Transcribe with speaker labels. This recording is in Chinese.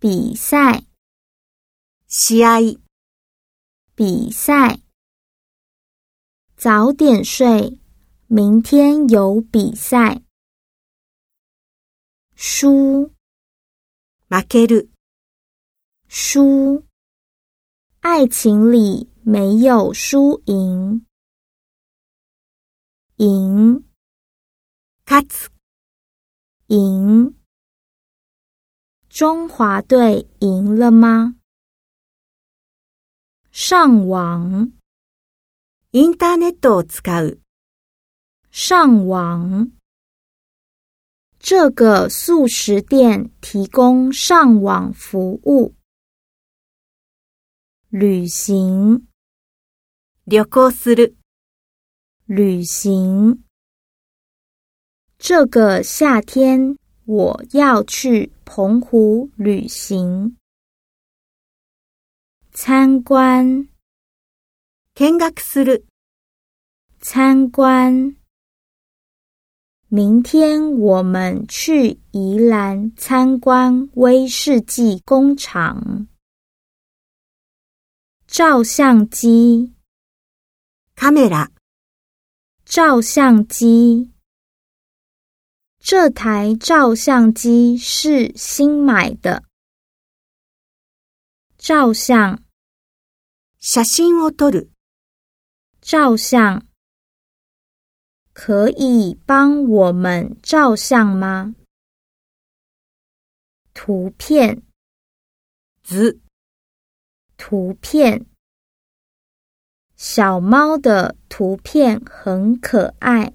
Speaker 1: 比赛，
Speaker 2: 試合、
Speaker 1: 比赛。早点睡，明天有比赛。输，
Speaker 2: 負ける、
Speaker 1: 输。爱情里没有输赢。赢，
Speaker 2: 勝つ、
Speaker 1: 赢。 中华队赢了吗？上网，
Speaker 2: インターネットを使う、
Speaker 1: 上网。这个素食店提供上网服务。旅行，
Speaker 2: 旅行する、
Speaker 1: 旅行。这个夏天 我要去澎湖旅行。参观，
Speaker 2: 見学する、
Speaker 1: 参观。明天我们去宜兰参观威士忌工厂。照相机，
Speaker 2: カメラ、
Speaker 1: 照相机。 这台照相机是新买的。照相，
Speaker 2: 写真を撮る。
Speaker 1: 照相可以帮我们照相吗？图片，
Speaker 2: 子，
Speaker 1: 图片。小猫的图片很可爱。